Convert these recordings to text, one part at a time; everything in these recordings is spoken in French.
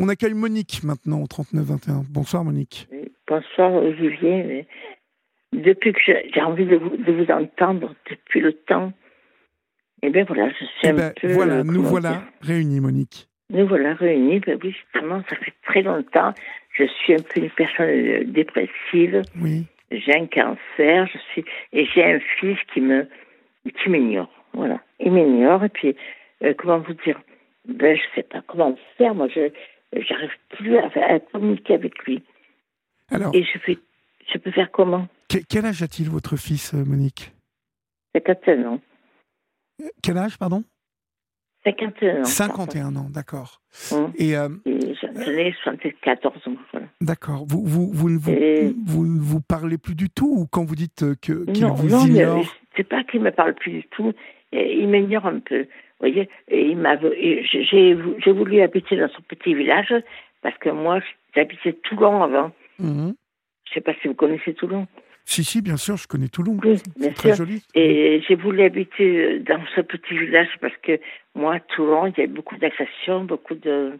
On accueille Monique maintenant au 39-21. Bonsoir Monique. Bonsoir Olivier. Depuis que j'ai envie de vous, de vous, entendre, depuis le temps, eh bien voilà, je suis Eh un ben, peu... voilà, euh, nous voilà réunis Monique. Nous voilà réunis. Ben oui, justement, ça fait très longtemps. Je suis un peu une personne euh, dépressive. Oui. J'ai un cancer. Je suis et j'ai un fils qui me qui m'ignore. Voilà, il m'ignore. Et puis, euh, comment vous dire Ben, je sais pas comment faire. Moi, je j'arrive plus à, à communiquer avec lui. Alors, Et je fais, je peux faire comment? Que- quel âge a-t-il votre fils euh, Monique? 51 ans. Quel âge, pardon? 51 ans. 51 ans, d'accord. Hum. Et euh, Et j'en j'en ai 74 ans. Voilà. d'accord, vous, vous, vous, ne vous, Et- vous ne vous parlez plus du tout ou quand vous dites euh, que qu'il Non, vous non, ignore? c'est pas qu'il me parle plus du tout. Il m'ignore un peu. Vous voyez, et il m'a, et j'ai, j'ai voulu habiter dans son petit village parce que moi, j'habitais Toulon avant. Mhm. Je sais pas si vous connaissez Toulon. Si, si, bien sûr, je connais Toulon. Oui, C'est très sûr. joli. Et j'ai voulu habiter dans ce petit village parce que moi, Toulon, il y a beaucoup d'agressions, beaucoup de.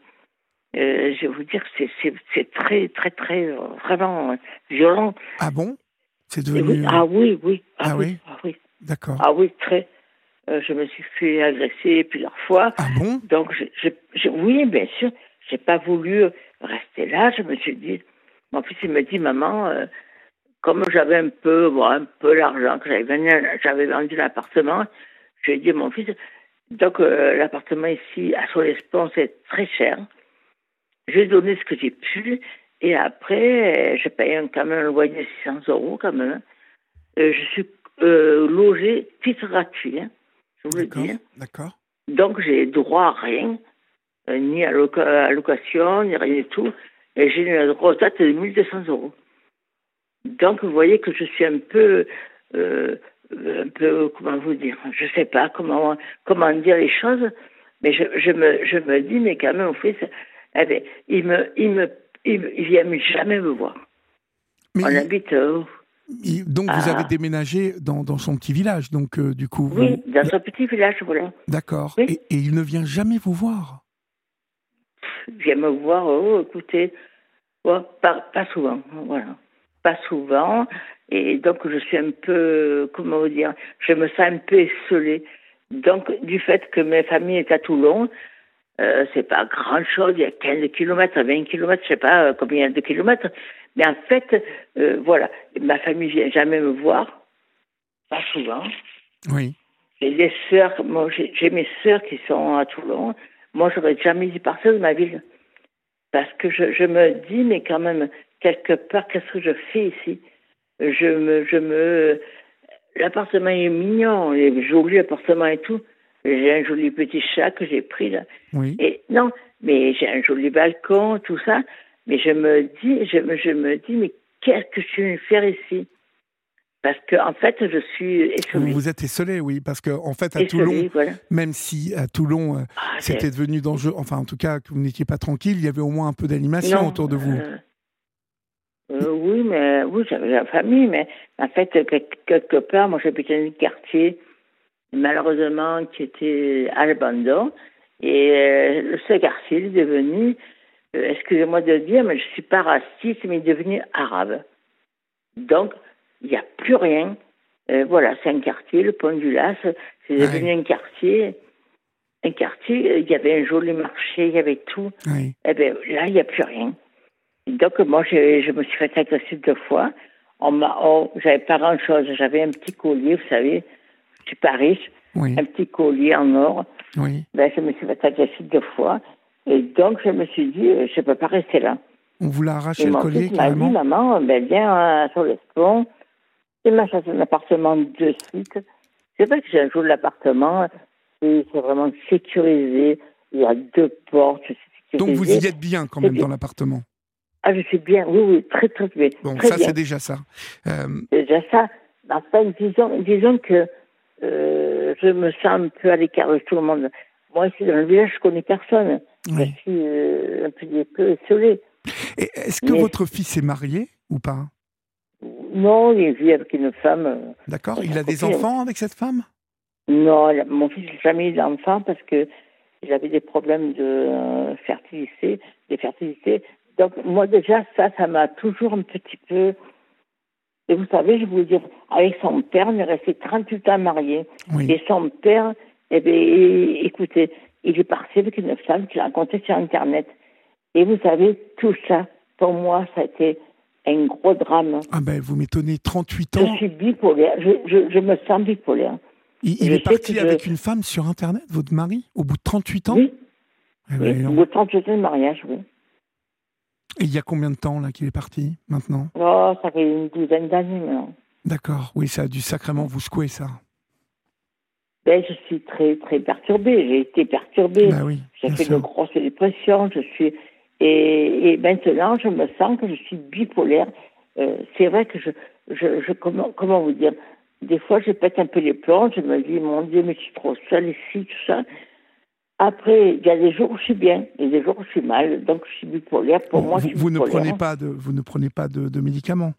euh, je vais vous dire, c'est, c'est, c'est très, très, très, euh, vraiment euh, violent. Ah bon? C'est oui, devenu. euh, ah oui, oui. Ah oui? Ah oui. D'accord. Ah oui, très. Euh, je me suis fait agresser plusieurs fois. Ah bon? Donc, je, je, je- oui, bien sûr, j'ai pas voulu rester là. Je me suis dit, mon fils, il me dit, maman, euh, comme j'avais un peu, bon, un peu l'argent, que j'avais vendu, j'avais vendu l'appartement, je lui ai dit, mon fils, donc euh, l'appartement ici à Solespont, c'est très cher. J'ai donné ce que j'ai pu, et après, euh, j'ai payé quand même un loyer de 600 euros, quand même. Euh, je suis euh, logé titre gratuit, hein, je vous le D'accord. dis. D'accord. Donc, j'ai droit à rien, euh, ni à loca- à location, ni rien du tout. Et j'ai une retraite de 1200 euros. Donc, vous voyez que je suis un peu, euh, un peu, comment vous dire, je sais pas comment, comment dire les choses, mais je, je me, je me dis, mais quand même, mon fils, eh il me, il me, il, me- il vient jamais me voir. Mais On il- habite, euh, donc vous Ah. avez déménagé dans, dans son petit village, donc euh, du coup. vous- oui, dans un petit village, voilà. D'accord. Oui. Et, et il ne vient jamais vous voir. Il vient me voir, oh, écoutez, oh, pas, pas souvent, voilà. Pas souvent. Et donc, je suis un peu, comment vous dire, je me sens un peu esselée. Donc, du fait que ma famille est à Toulon, euh, c'est pas grand chose, il y a 15 kilomètres, 20 kilomètres, je sais pas euh, combien de kilomètres. Mais en fait, euh, voilà, ma famille vient jamais me voir, pas souvent. Oui. J'ai des sœurs, moi j'ai mes sœurs qui sont à Toulon. Moi, j'aurais jamais dû partir de ma ville. Parce que je, je me dis, mais quand même, quelque part, qu'est-ce que je fais ici? Je me, je me, l'appartement est mignon, il est joli l'appartement et tout. J'ai un joli petit chat que j'ai pris là. Oui. Et non, mais j'ai un joli balcon, tout ça. Mais je me dis, je je me dis, mais qu'est-ce que je viens faire ici? Parce que en fait, je suis Vous esselée. vous êtes esselé, oui, parce que en fait à Esselée, Toulon, voilà. même si à Toulon euh, Ah, c'était devenu dangereux, enfin en tout cas que vous n'étiez pas tranquille, il y avait au moins un peu d'animation autour de vous. euh, euh, oui, mais oui, j'avais la famille, mais en fait, quelque, part, moi j'habitais dans un quartier, malheureusement, qui était à l'abandon. Et euh, ce quartier est devenu, excusez-moi de le dire, mais je suis pas raciste, mais devenu arabe. Donc, il n'y a plus rien. Euh, voilà, c'est un quartier, le Pont du Las, c'est devenu un quartier. Un quartier, euh, il y avait un joli marché, il y avait tout. Oui. Eh bien, là, il n'y a plus rien. Donc, moi, je, je me suis fait agresser deux fois. On m'a, oh, j'avais pas grand-chose. J'avais un petit collier, vous savez. Je suis pas riche. Oui. Un petit collier en or. Oui. Ben, je me suis fait agresser deux fois. Et donc, je me suis dit, euh, je peux pas rester là. On vous l'a arraché Et le collier fils m'a dit, carrément. maman, ben, viens euh, sur le pont. Il m'a cherché un appartement de suite. C'est vrai que j'ai un joli appartement. Et c'est vraiment sécurisé. Il y a deux portes. Donc vous y êtes bien quand même dans l'appartement. Ah, je suis bien. Oui, oui, très, très bien. Bon, très ça c'est déjà ça. Euh, déjà ça. Enfin, disons, disons que euh, je me sens un peu à l'écart de tout le monde. Moi, ici, dans le village, je connais personne. Je oui. suis euh, un petit peu isolée. Est-ce que Mais- votre fils est marié ou pas? Non, il vit avec une femme. euh, D'accord. Oui, Il a des enfants avec cette femme? Non, mon fils n'a jamais eu d'enfant parce que j'avais des problèmes de euh, fertilité, des fertilités. Donc moi déjà ça, ça m'a toujours un petit peu. Et vous savez, je vous dire, avec son père, on est resté 38 ans mariés. Et son père, eh bien, écoutez, il est parti avec une femme qu'il a rencontrée sur Internet. Et vous savez, tout ça, pour moi, ça a été un gros drame. Ah ben, vous m'étonnez, 38 ans. Je suis bipolaire, je, je, me sens bipolaire. Il, est parti avec une femme sur Internet, votre mari, au bout de 38 ans Oui. Eh ben, au bout de 38 ans de mariage, oui. Et il y a combien de temps là qu'il est parti maintenant? Oh, ça fait une douzaine d'années maintenant. D'accord, oui, ça a dû sacrément vous secouer ça. Ben, je suis très très perturbée, j'ai été perturbée. Ben oui, j'ai fait une grosse dépression, je suis et, maintenant je me sens que je suis bipolaire. Euh, c'est vrai que je, je, je comment, comment vous dire? Des fois, je pète un peu les plombs, je me dis, mon Dieu, mais je suis trop seule ici, tout ça. Après, il y a des jours où je suis bien, et des jours où je suis mal, donc je suis bipolaire. Pour moi, vous, vous ne prenez pas de, vous ne prenez pas de, médicaments?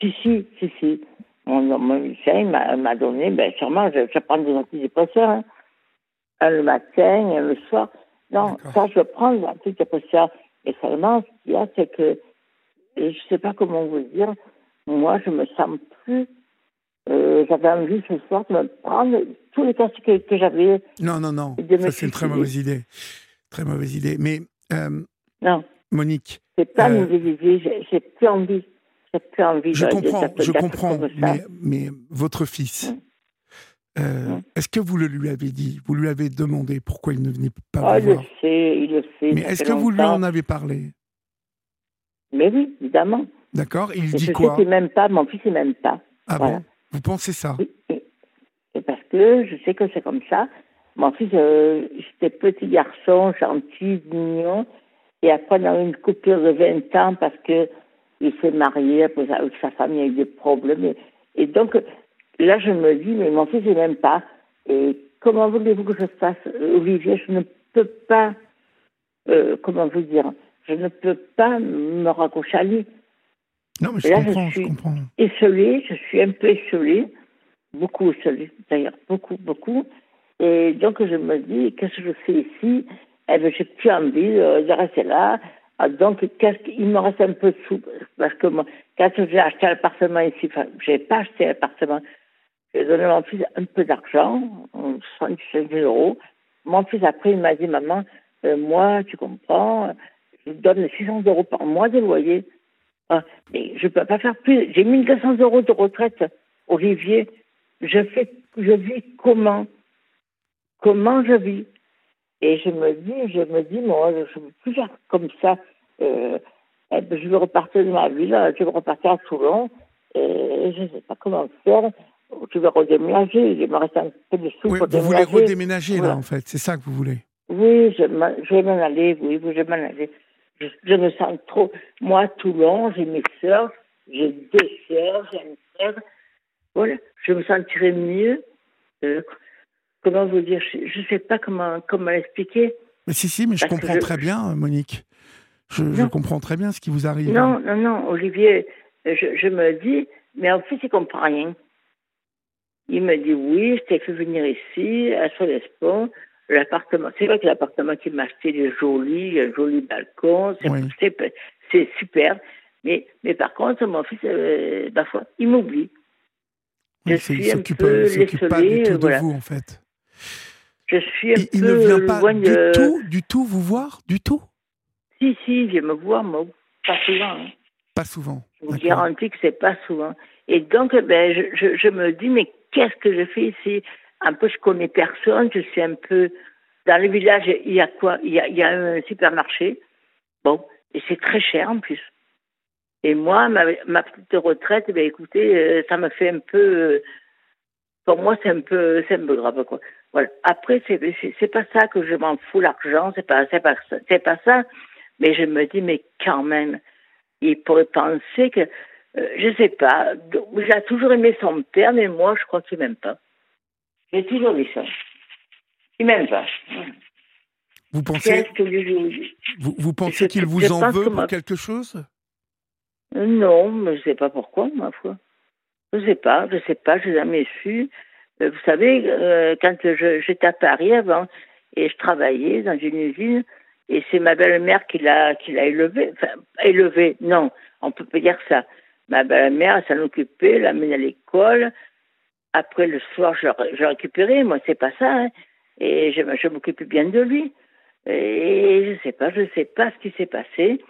Si, si, si, si. Mon, médecin m'a donné, ben, sûrement, je, prends des antidépresseurs, hein. un le matin, le soir. Non, ça, je prends des antidépresseurs. Et seulement, ce qu'il y a, c'est que, je ne sais pas comment vous dire, moi, je me sens plus euh, j'avais envie ce soir de me prendre tous les casques que, j'avais. Non, non, non. Ça, c'est une très mauvaise idée. Très mauvaise idée. Mais, euh, non. Monique. C'est pas une euh, mauvaise idée. J'ai plus envie. J'ai plus envie. Je comprends, je comprends. Mais, mais, votre fils. Mm. Mm. Est-ce que vous le lui avez dit Vous lui avez demandé pourquoi il ne venait pas oh, vous voir Il le sait, il le sait. Mais est-ce que vous lui en avez parlé? Mais oui, évidemment. D'accord. Il dit quoi Je sais même pas. Mon fils, il m'aime pas. Ah bon vous pensez ça? Oui, parce que je sais que c'est comme ça. Mon fils, euh, j'étais petit garçon, gentil, mignon. Et après, on a eu une coupure de 20 ans parce que il s'est marié, avec sa il y a eu des problèmes. Et, donc, là, je me dis, mais mon fils, il n'aime pas. Et comment voulez-vous que je fasse, Olivier? Je ne peux pas, euh, comment vous dire, je ne peux pas me raccrocher à lui. Non, mais je comprends, je, suis comprends. Esselée, je suis un peu esselée, beaucoup esselée d'ailleurs, beaucoup, beaucoup. Et donc je me dis, qu'est-ce que je fais ici? Eh bien, j'ai plus envie de rester là. Ah, donc, qu'est-ce qu'il me reste un peu de sous Parce que moi, quand j'ai acheté l'appartement ici, enfin, j'ai pas acheté l'appartement, j'ai donné à mon fils un peu d'argent, 75 000 euros. Mon fils, après, il m'a dit, maman, euh, moi, tu comprends, je donne 600 euros par mois de loyer. Ah, mais je peux pas faire plus. J'ai 1200 euros de retraite, Olivier. Je, fais, je vis comment? Comment je vis? Et je me dis, je me dis, moi, je ne peux plus faire comme ça. Euh, eh ben, je veux repartir de ma ville, je veux repartir à Toulon. Et je ne sais pas comment faire. Je vais redéménager. Il me reste un peu de sous oui, Vous voulez redéménager, là, en fait. C'est ça que vous voulez Oui, je, je vais m'en aller. Oui, je vais m'en aller je, me sens trop. Moi, Toulon, j'ai mes soeurs, j'ai deux soeurs, j'ai une sœur. Voilà, je me sentirais mieux. Euh, comment vous dire Je ne sais pas comment, comment l'expliquer. Mais si, si, mais je comprends très bien, Monique. Je, comprends très bien ce qui vous arrive. Non, non, non, Olivier, je, je me dis, mais en fait, il ne comprend rien. Il me dit oui, je t'ai fait venir ici, à Solespont. L'appartement, c'est vrai que l'appartement qu'il m'a acheté, il est joli, un joli balcon, c'est super. Mais, mais par contre, mon fils, euh, parfois, il m'oublie. je suis un peu pas du tout de vous, en fait. Je suis un il, peu il ne vient pas du tout, du tout vous voir, du tout? Si, si, vient me voir, mais pas souvent. Hein. Pas souvent. Je vous garantis que c'est pas souvent. Et donc, ben, je, je, je me dis, mais qu'est-ce que je fais ici un peu, je connais personne, je suis un peu. Dans le village, il y a quoi? Il y a, il y a un supermarché. Bon, et c'est très cher en plus. Et moi, ma, ma petite retraite, ben écoutez, euh, ça me fait un peu. Euh, pour moi, c'est un peu, c'est un peu grave, quoi. Voilà. Après, c'est, c'est, pas ça que je m'en fous l'argent, c'est pas, c'est pas, c'est pas ça. Mais je me dis, mais quand même, il pourrait penser que, euh, je sais pas, j'ai toujours aimé son père, mais moi, je crois qu'il m'aime pas. J'ai toujours dit ça. Il m'aime pas. Vous pensez, vous, vous, pensez qu'il vous en veut pour quelque chose? Non, mais je ne sais pas pourquoi, ma foi. Je ne sais pas, je ne sais pas, je n'ai jamais su. Euh, vous savez, euh, quand j'étais à Paris avant, et je travaillais dans une usine et c'est ma belle-mère qui l'a qui l'a élevé. Enfin, élevé, non, on peut pas dire ça. Ma belle-mère, elle s'en occupait, l'amenait à l'école. Après, le soir, je, je récupérais. Moi, c'est pas ça. Hein. Et je, je m'occupais bien de lui. Et je sais pas, je sais pas ce qui s'est passé.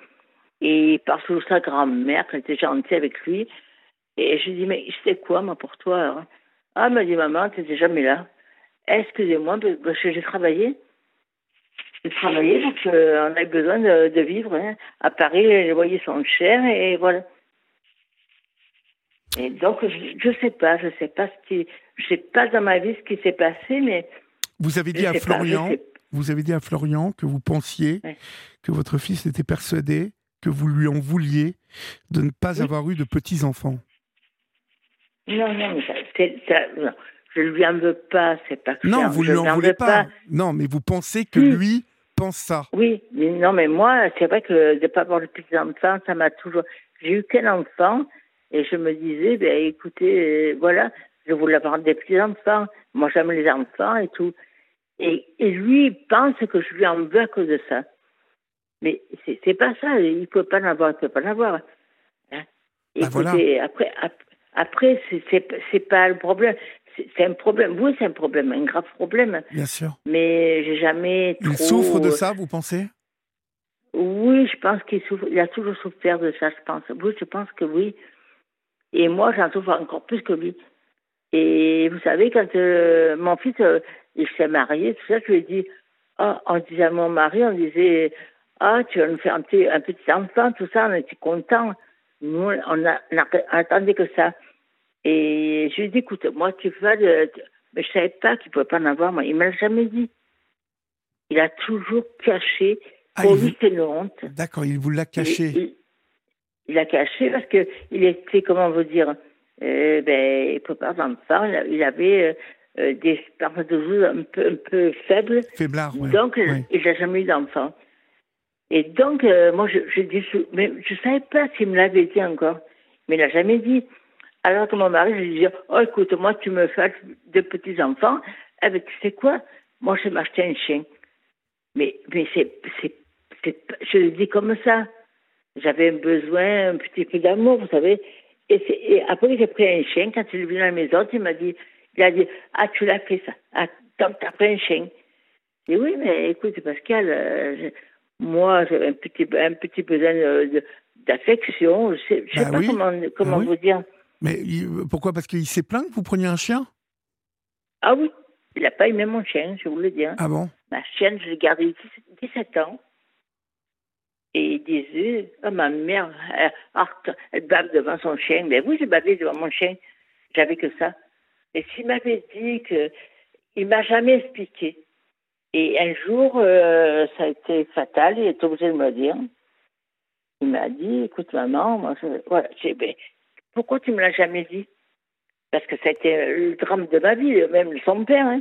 Et que sa grand-mère, elle était gentille avec lui. Et je dis, mais c'est quoi, moi, pour toi hein? Ah, elle m'a dit, maman, tu n'étais jamais là. Excusez-moi, parce que j'ai travaillé. J'ai travaillé parce qu'on a besoin de, vivre. Hein. À Paris, les loyers sont chers et voilà. Et donc, je ne sais pas, je sais pas ce qui, je sais pas dans ma vie ce qui s'est passé, mais. Vous avez dit à Florian, vous avez dit à Florian que vous pensiez que votre fils était persuadé que vous lui en vouliez de ne pas avoir eu de petits enfants. Non, non, mais ça, non, je ne lui en veux pas, c'est pas Non, vous ne lui en voulez pas. Non, mais vous pensez que lui pense ça. Oui, mais non, mais moi, c'est vrai que de ne pas avoir de petits enfants, ça m'a toujours. J'ai eu qu'un enfant et je me disais, ben écoutez, euh, voilà, je voulais avoir des petits enfants. Moi, j'aime les enfants et tout. Et, et, lui, il pense que je lui en veux à cause de ça. Mais c'est pas ça. Il ne peut pas en avoir, il peut pas en avoir. Hein. Ben écoutez, après, après, c'est pas le problème. C'est un problème. Oui, c'est un problème, un grave problème. Bien sûr. Mais j'ai jamais. Il souffre de ça, vous pensez? Oui, je pense qu'il souffre. Il a toujours souffert de ça, je pense. Oui, je pense que oui. Et moi, j'en souffre encore plus que lui. Et vous savez, quand euh, mon fils, euh, il s'est marié, tout ça, je lui ai dit, ah, on disait à mon mari, on disait, ah, tu vas nous faire un petit, un petit enfant, tout ça, on était contents. Nous, on a, attendu que ça. Et je lui ai dit, écoute, moi, tu vas le... Mais je savais pas qu'il pouvait pas en avoir, moi. Il m'a jamais dit. Il a toujours caché. Ah, pour lui, c'est une honte. D'accord, il vous l'a caché. Il, l'a caché parce que il était, comment vous dire, euh, ben, il peut pas d'enfant. Il avait euh, euh, des spermatozoïdes un peu, un peu faibles. Faiblard, ouais. Donc, il n'a jamais eu d'enfant. Et donc, euh, moi, je, je dis, mais je savais pas s'il me l'avait dit encore, mais il n'a jamais dit. Alors que mon mari, je lui dis, oh écoute, moi, tu me fais de petits enfants, eh ben, tu sais quoi? Moi, je vais m'acheter un chien. Mais, mais c'est, c'est, je le dis comme ça. J'avais besoin un petit peu d'amour, vous savez. Et, et après, j'ai pris un chien. Quand il est venu à la maison, il m'a dit, il a dit, ah, tu l'as fait ça. Ah, donc, tu as pris un chien. J'ai dit, oui, mais écoute, Pascal, euh, moi, j'avais un petit, un petit besoin d'affection. Je ne sais, bah pas comment, comment bah vous dire. Mais pourquoi? Parce qu'il s'est plaint que vous preniez un chien? Ah oui, il n'a pas aimé mon chien, je vous le dis. Ah bon? Ma chienne, je l'ai gardée 17 ans. Et il disait, oh, ma mère, elle, elle bave devant son chien. Mais oui, j'ai bavé devant mon chien. J'avais que ça. Et s'il m'avait dit que. Il m'a jamais expliqué. Et un jour, euh, ça a été fatal, il est obligé de me dire. Il m'a dit, écoute maman, moi, je, ben, pourquoi tu me l'as jamais dit? Parce que ça a été le drame de ma vie, même son père. Hein.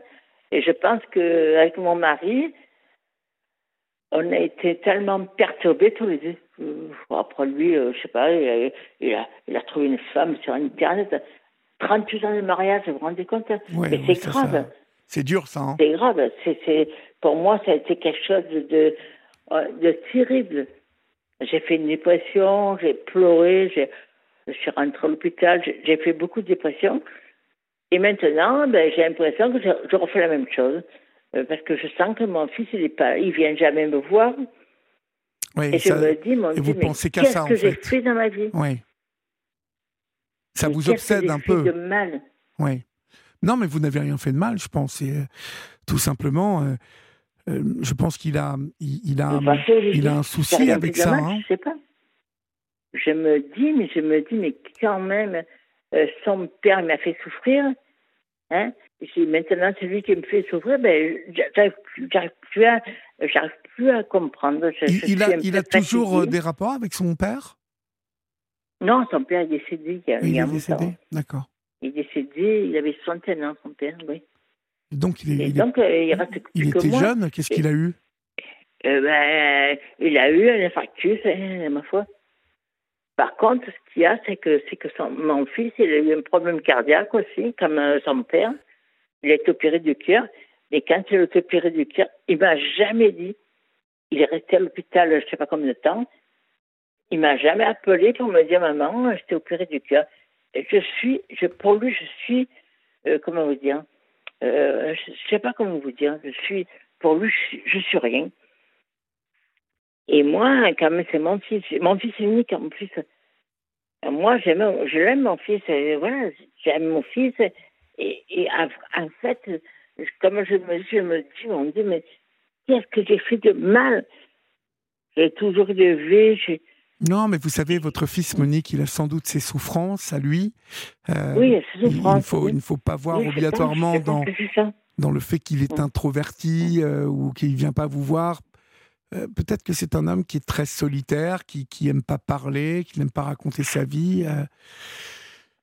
Et je pense qu'avec mon mari, on a été tellement perturbés tous les deux. Euh, après lui, euh, je sais pas, il a, il, a, il a, trouvé une femme sur Internet. 38 ans de mariage, vous vous rendez compte? Mais c'est grave. C'est dur, ça. Hein c'est grave. C'est, pour moi, ça a été quelque chose de, de terrible. J'ai fait une dépression, j'ai pleuré, je suis rentrée à l'hôpital, j'ai fait beaucoup de dépression. Et maintenant, ben, j'ai l'impression que je, refais la même chose. Euh, parce que je sens que mon fils, il ne il vient jamais me voir. Oui, et je me dis, mon et vous pensez qu'à ça, en fait. Qu'est-ce que j'ai fait? dans ma vie? Oui. Ça vous obsède un peu. de mal? Oui. Non, mais vous n'avez rien fait de mal, je pense. Euh, tout simplement, euh, je pense qu'il a, il, a, il a un souci avec ça. Hein. Je sais pas. Je me dis, mais je me dis, mais quand même, son père m'a fait souffrir. Hein et maintenant, celui qui me fait souffrir, ben, j'arrive plus, plus, à, plus à comprendre. il, a, il a toujours des rapports avec son père? Non, son père est décédé il y a, il, est décédé, d'accord. Il est décédé, il avait 61 ans, son père, oui. Donc, il, est, il, donc, euh, il, reste il était jeune, qu'est-ce qu'il a eu? Euh, ben, Il a eu un infarctus, hein, ma foi. Par contre, ce qu'il y a, c'est que, c'est que son, mon fils, il a eu un problème cardiaque aussi, comme euh, son père. Il a été opéré du cœur. Mais quand il a été opéré du cœur, il m'a jamais dit. Il est resté à l'hôpital, je ne sais pas combien de temps. Il m'a jamais appelé pour me dire maman, j'étais opéré du cœur. Je suis, je, pour lui, je suis, euh, comment vous dire, euh, je ne sais pas comment vous dire. Je suis, pour lui, je, suis rien. Et moi, quand même, c'est mon fils, mon fils unique en plus. Moi, j'aime, je l'aime mon fils. Voilà, j'aime mon fils. Et, et en, fait, comme je me, je me dis, on dit, mais qu'est-ce que j'ai fait de mal? J'ai toujours élevé. Non, mais vous savez, votre fils Monique, il a sans doute ses souffrances à lui. Euh, oui, ses souffrances. Il, faut, il ne faut pas voir obligatoirement dans, dans le fait qu'il est introverti euh, ou qu'il ne vient pas vous voir. Euh, peut-être que c'est un homme qui est très solitaire, qui n'aime pas parler, qui n'aime pas raconter sa vie.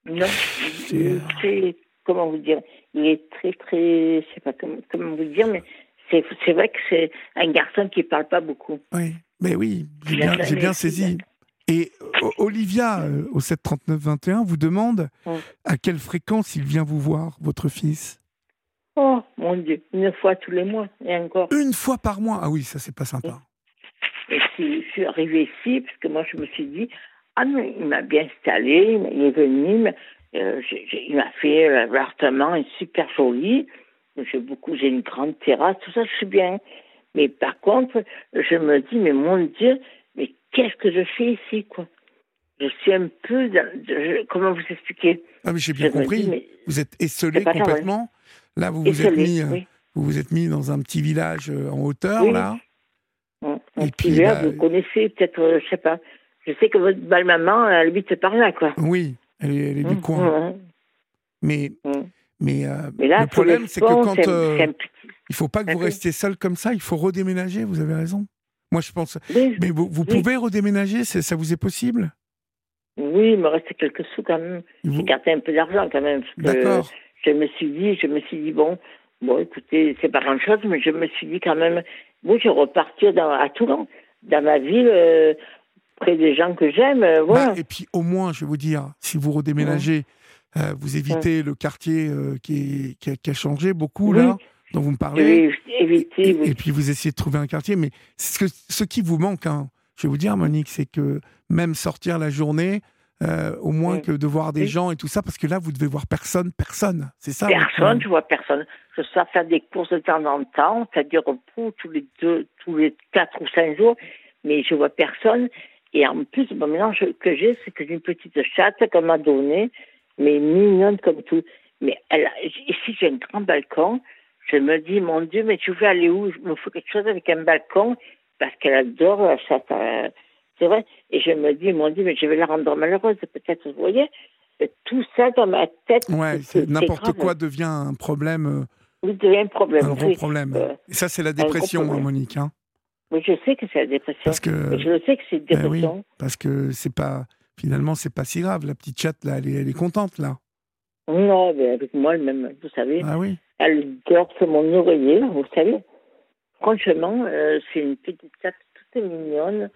Non, c'est comment vous dire, il est très très, je sais pas comment, comment vous dire, mais c'est vrai que c'est un garçon qui parle pas beaucoup. Oui, mais oui, j'ai bien, bien, saisi. Et Olivia, euh, au 739-21, vous demande à quelle fréquence il vient vous voir, votre fils? Oh, mon Dieu, une fois tous les mois, et encore. Une fois par mois Ah oui, ça, c'est pas sympa. Et si je suis arrivée ici, parce que moi, je me suis dit, ah non, il m'a bien installé, il est venu, euh, il m'a fait l'appartement est super joli. J'ai beaucoup, j'ai une grande terrasse, tout ça, je suis bien. Mais par contre, je me dis, mais mon Dieu, mais qu'est-ce que je fais ici, quoi? Je suis un peu, comment vous expliquer? Ah mais j'ai bien compris. vous êtes esselé complètement. Là, vous vous êtes mis, euh, vous vous êtes mis dans un petit village euh, en hauteur, là. Et puis là, bah, vous connaissez peut-être, je sais pas. Je sais que votre belle-maman, elle habite par là, quoi. Oui. Elle est, du mmh, coin. Mmh, mmh. Mais, mais, euh, le problème, c'est que quand. Euh, il ne faut pas que vous restiez seul comme ça, il faut redéménager, vous avez raison. Moi, je pense. mais vous, vous pouvez redéménager, ça vous est possible? Oui, il me restait quelques sous quand même. J'ai gardé un peu d'argent quand même. D'accord. Je me suis dit, je me suis dit, bon, bon écoutez, c'est pas grand chose, mais je me suis dit quand même, moi, je repartir dans, à Toulon, dans ma ville. Euh, près des gens que j'aime. Euh, voilà. Bah, et puis au moins, je vais vous dire, si vous redéménagez, euh, vous évitez le quartier qui, qui, a, changé beaucoup là, dont vous me parlez. éviter, et, puis vous essayez de trouver un quartier, mais ce, que, ce qui vous manque, hein, je vais vous dire, Monique, c'est que même sortir la journée, au moins que de voir des gens et tout ça, parce que là, vous devez voir personne, personne, c'est ça Personne, je vois personne. Je sors faire des courses de temps en temps, c'est-à-dire repos tous les deux, tous les quatre ou cinq jours, mais je vois personne. Et en plus, le mélange que j'ai, c'est que j'ai une petite chatte qu'elle m'a donnée, mais mignonne comme tout. Mais elle, ici, j'ai un grand balcon. Je me dis, mon Dieu, mais tu veux aller où? Il me faut quelque chose avec un balcon, parce qu'elle adore la chatte. Euh, c'est vrai. Et je me dis, mon Dieu, mais je vais la rendre malheureuse, peut-être, vous voyez Tout ça dans ma tête. Ouais, n'importe quoi devient un problème. Euh, oui, devient un problème. Un gros problème. Euh, et ça, c'est la dépression, hein, Monique. Hein oui, je sais que c'est la dépression. Parce que, je sais que c'est ben dépression. parce que c'est pas, finalement, c'est pas si grave. La petite chatte, là, elle est, elle est contente, là. Non, mais avec moi, même, vous savez. Ah oui. Elle dort sur mon oreiller, vous savez. Franchement, euh, c'est une petite chatte toute mignonne.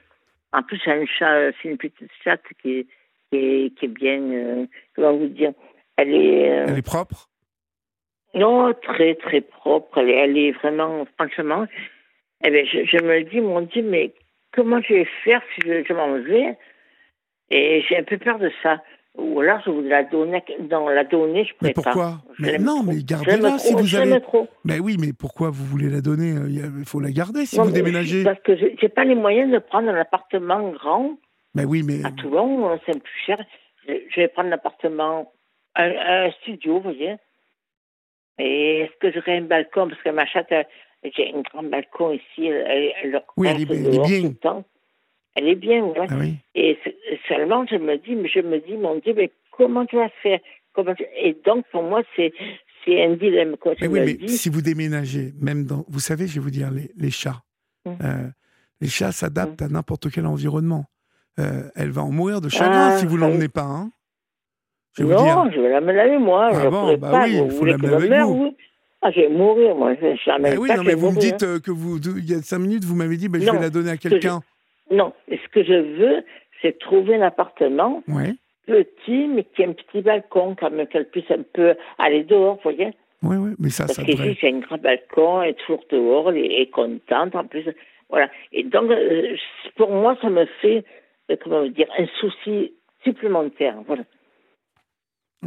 En plus, c'est un chat, c'est une petite chatte qui est, qui est, qui est bien, euh, comment vous dire, elle est. Euh, elle est propre? Non, très très propre. Elle est, elle est vraiment, franchement, eh bien, je, me dis, mon Dieu, mais comment je vais faire si je, m'en vais? Et j'ai un peu peur de ça. Ou alors, je voudrais la donner, dans la donner, je pourrais mais pourquoi mais Non, mais gardez-la si vous avez. Trop. Mais oui, mais pourquoi vous voulez la donner Il faut la garder si vous déménagez. Parce que je n'ai pas les moyens de prendre un appartement grand. Mais oui, mais. À Toulon, hein, c'est plus cher. Je vais prendre un appartement, un, studio, vous voyez. Et est-ce que j'aurai un balcon? Parce que ma chatte, j'ai un grand balcon ici. Elle, oui, elle est, bien. Elle est bien, ouais. Ah oui. Et je me dis, je me dis, mon Dieu, mais comment tu vas faire? Comment Et donc, pour moi, c'est c'est un dilemme. Quoi. Mais oui, mais si vous déménagez, même dans, vous savez, je vais vous dire, les, les chats, hum. euh, les chats s'adaptent hum. à n'importe quel environnement. Euh, elle va en mourir de chagrin ah, si vous l'emmenez pas. Hein je vais non, vous dire. je vais la mener moi. Ah bon, bah oui, il faut l'amener avec vous. vous. Ah, je vais mourir, moi. Je jamais eh oui, non, mais vous me dites euh, que vous, il y a cinq minutes, vous m'avez dit, ben, je vais la donner à quelqu'un. Non, ce que je veux, c'est trouver un appartement petit, mais qui ait un petit balcon, quand même, qu'elle puisse un peu aller dehors, vous voyez Oui, oui, mais ça, Parce ça qu'ici, j'ai un grand balcon, elle est toujours dehors, elle est contente, en plus. Voilà. Et donc, euh, pour moi, ça me fait, euh, comment dire, un souci supplémentaire. Voilà.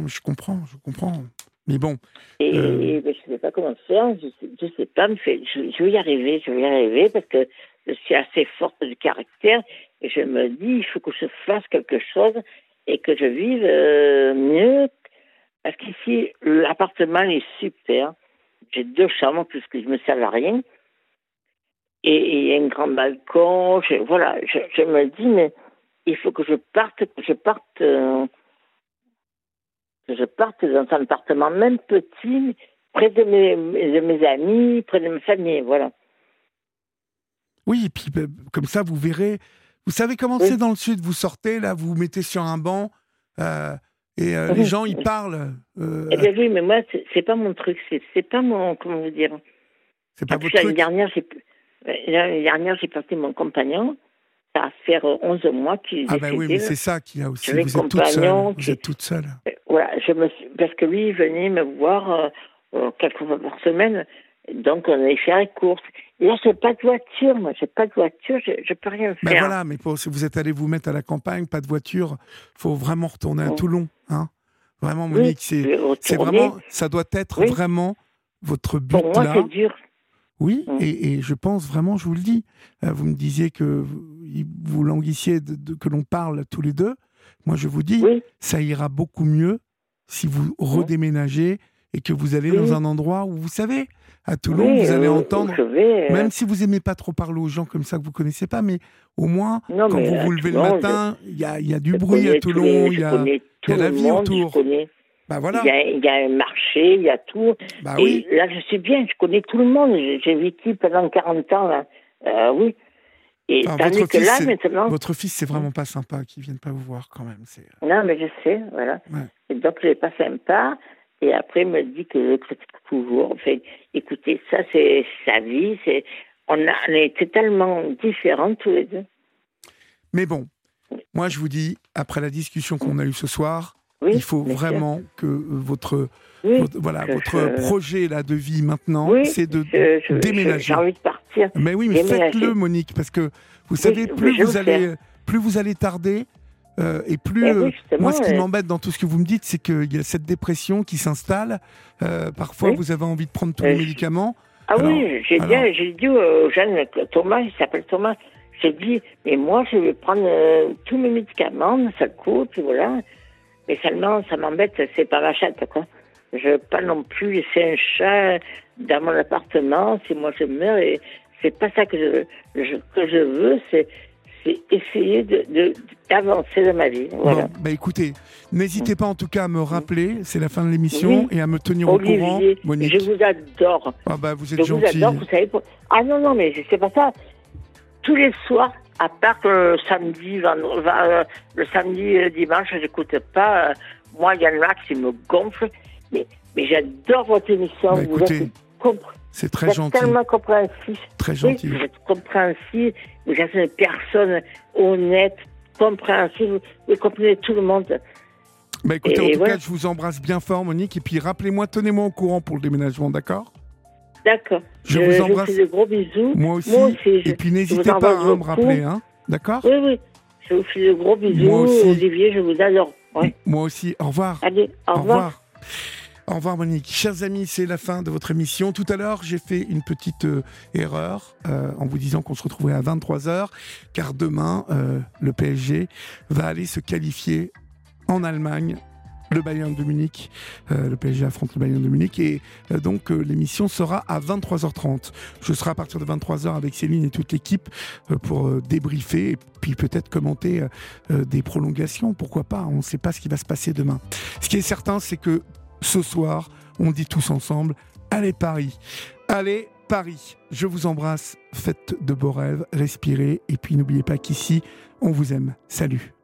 Je comprends, je comprends. Mais bon. Et, euh, ben, je ne sais pas comment faire, je ne sais, pas, mais je, je, vais y arriver, je vais y arriver parce que je suis assez forte de caractère et je me dis, il faut que je fasse quelque chose et que je vive mieux parce qu'ici, l'appartement est super. J'ai deux chambres puisque je ne me sers à rien. Et il y a un grand balcon. voilà, je, me dis, mais il faut que je parte, que je parte, euh, que je parte dans un appartement même petit, près de mes, de mes amis, près de ma famille, voilà. Oui, et puis ben, comme ça, vous verrez. Vous savez comment c'est dans le sud? Vous sortez, là, vous vous mettez sur un banc. Euh, et euh, les gens, ils parlent. Euh, eh bien oui, mais moi, c'est pas mon truc. C'est pas mon. Comment vous dire? C'est pas votre truc? L'année dernière, j'ai porté mon compagnon. Ça va faire 11 mois qu'il est Ah ben oui, mais c'est ça qui a aussi. Vous êtes toute seule. Vous êtes toute seule. Euh, voilà, je me parce que lui, il venait me voir quelques fois par semaine. Donc, on allait faire les courses. Là, j'ai pas de voiture, moi. J'ai pas de voiture, je, ne peux rien ben faire. Mais voilà, mais si vous êtes allé vous mettre à la campagne, pas de voiture, faut vraiment retourner à Toulon, hein. Vraiment, Monique, c'est vraiment, ça doit être vraiment votre but Pour moi, c'est dur. Oui, mm. et, je pense vraiment, je vous le dis, euh, vous me disiez que vous languissiez de, que l'on parle tous les deux. Moi, je vous dis, ça ira beaucoup mieux si vous mm. redéménagez et que vous allez dans un endroit où vous savez, à Toulon, vous allez entendre, euh, même si vous aimez pas trop parler aux gens comme ça que vous connaissez pas, mais au moins, quand vous vous levez le matin, il y, a, y, a, du bruit à Toulon, il y, a, la vie autour. Bah voilà. Il y, a, un marché, il y a tout. Et oui. là, je sais bien, je connais tout le monde. J'ai vécu pendant 40 ans, là. Euh, oui. Et votre, que fils, là, maintenant... votre fils, c'est vraiment pas sympa qu'il vienne pas vous voir quand même. Euh. Non, mais je sais, voilà. Et donc, il n'est pas sympa. Et après, il me dit que je critique toujours. Enfin, écoutez, ça, c'est sa vie. C'est, on, a, on est tellement différents tous les deux. Mais bon, moi, je vous dis, après la discussion qu'on a eue ce soir, il faut vraiment que euh, votre, voilà, votre projet là, de vie maintenant, c'est de déménager. J'ai envie de partir. Mais oui, mais faites-le, Monique, parce que vous savez, plus vous, allez, plus vous allez tarder, euh, et plus, eh euh, moi, ce qui m'embête dans tout ce que vous me dites, c'est qu'il y a cette dépression qui s'installe. Euh, parfois, vous avez envie de prendre tous les médicaments. Ah oui, j'ai dit, j'ai dit au jeune Thomas, il s'appelle Thomas, j'ai dit, mais moi, je vais prendre tous mes médicaments, ça coûte, voilà. Mais seulement, ça m'embête, c'est pas ma chatte, quoi. Je veux pas non plus laisser un chat dans mon appartement si moi je meurs et c'est pas ça que je, que je veux, c'est essayer de, d'avancer dans ma vie. Voilà. bah écoutez, n'hésitez pas en tout cas à me rappeler, c'est la fin de l'émission, et à me tenir au courant. Monique. Je vous adore. Ah bah vous êtes je vous adore, vous savez. Ah non, non, mais c'est pas ça. Tous les soirs, à part le samedi, euh, le samedi et le dimanche, je n'écoute pas. Euh, moi, il y en a qui me gonfle. Mais, mais j'adore votre émission. Bah, vous êtes c'est très gentil. tellement compréhensif. Très gentil. vous êtes compréhensif. Vous êtes une personne honnête, compréhensive. Vous comprenez tout le monde. Bah écoutez, en tout cas, je vous embrasse bien fort, Monique. Et puis rappelez-moi, tenez-moi au courant pour le déménagement, d'accord? D'accord. Je, vous embrasse. Je vous fais de gros bisous. Moi aussi. et puis n'hésitez pas à me rappeler, hein D'accord Oui, oui. Je vous fais de gros bisous. Olivier, je vous adore. Moi aussi. Au revoir. Allez, au, au revoir. Au revoir Monique. Chers amis, c'est la fin de votre émission. Tout à l'heure, j'ai fait une petite euh, erreur euh, en vous disant qu'on se retrouverait à 23h, car demain, euh, le PSG va aller se qualifier en Allemagne. Le Bayern de Munich, le PSG affronte le Bayern de Munich et donc l'émission sera à 23h30. Je serai à partir de 23h avec Céline et toute l'équipe pour débriefer et puis peut-être commenter des prolongations, pourquoi pas, on ne sait pas ce qui va se passer demain. Ce qui est certain, c'est que ce soir, on dit tous ensemble, allez Paris, allez Paris. Je vous embrasse, faites de beaux rêves, respirez, et puis n'oubliez pas qu'ici, on vous aime. Salut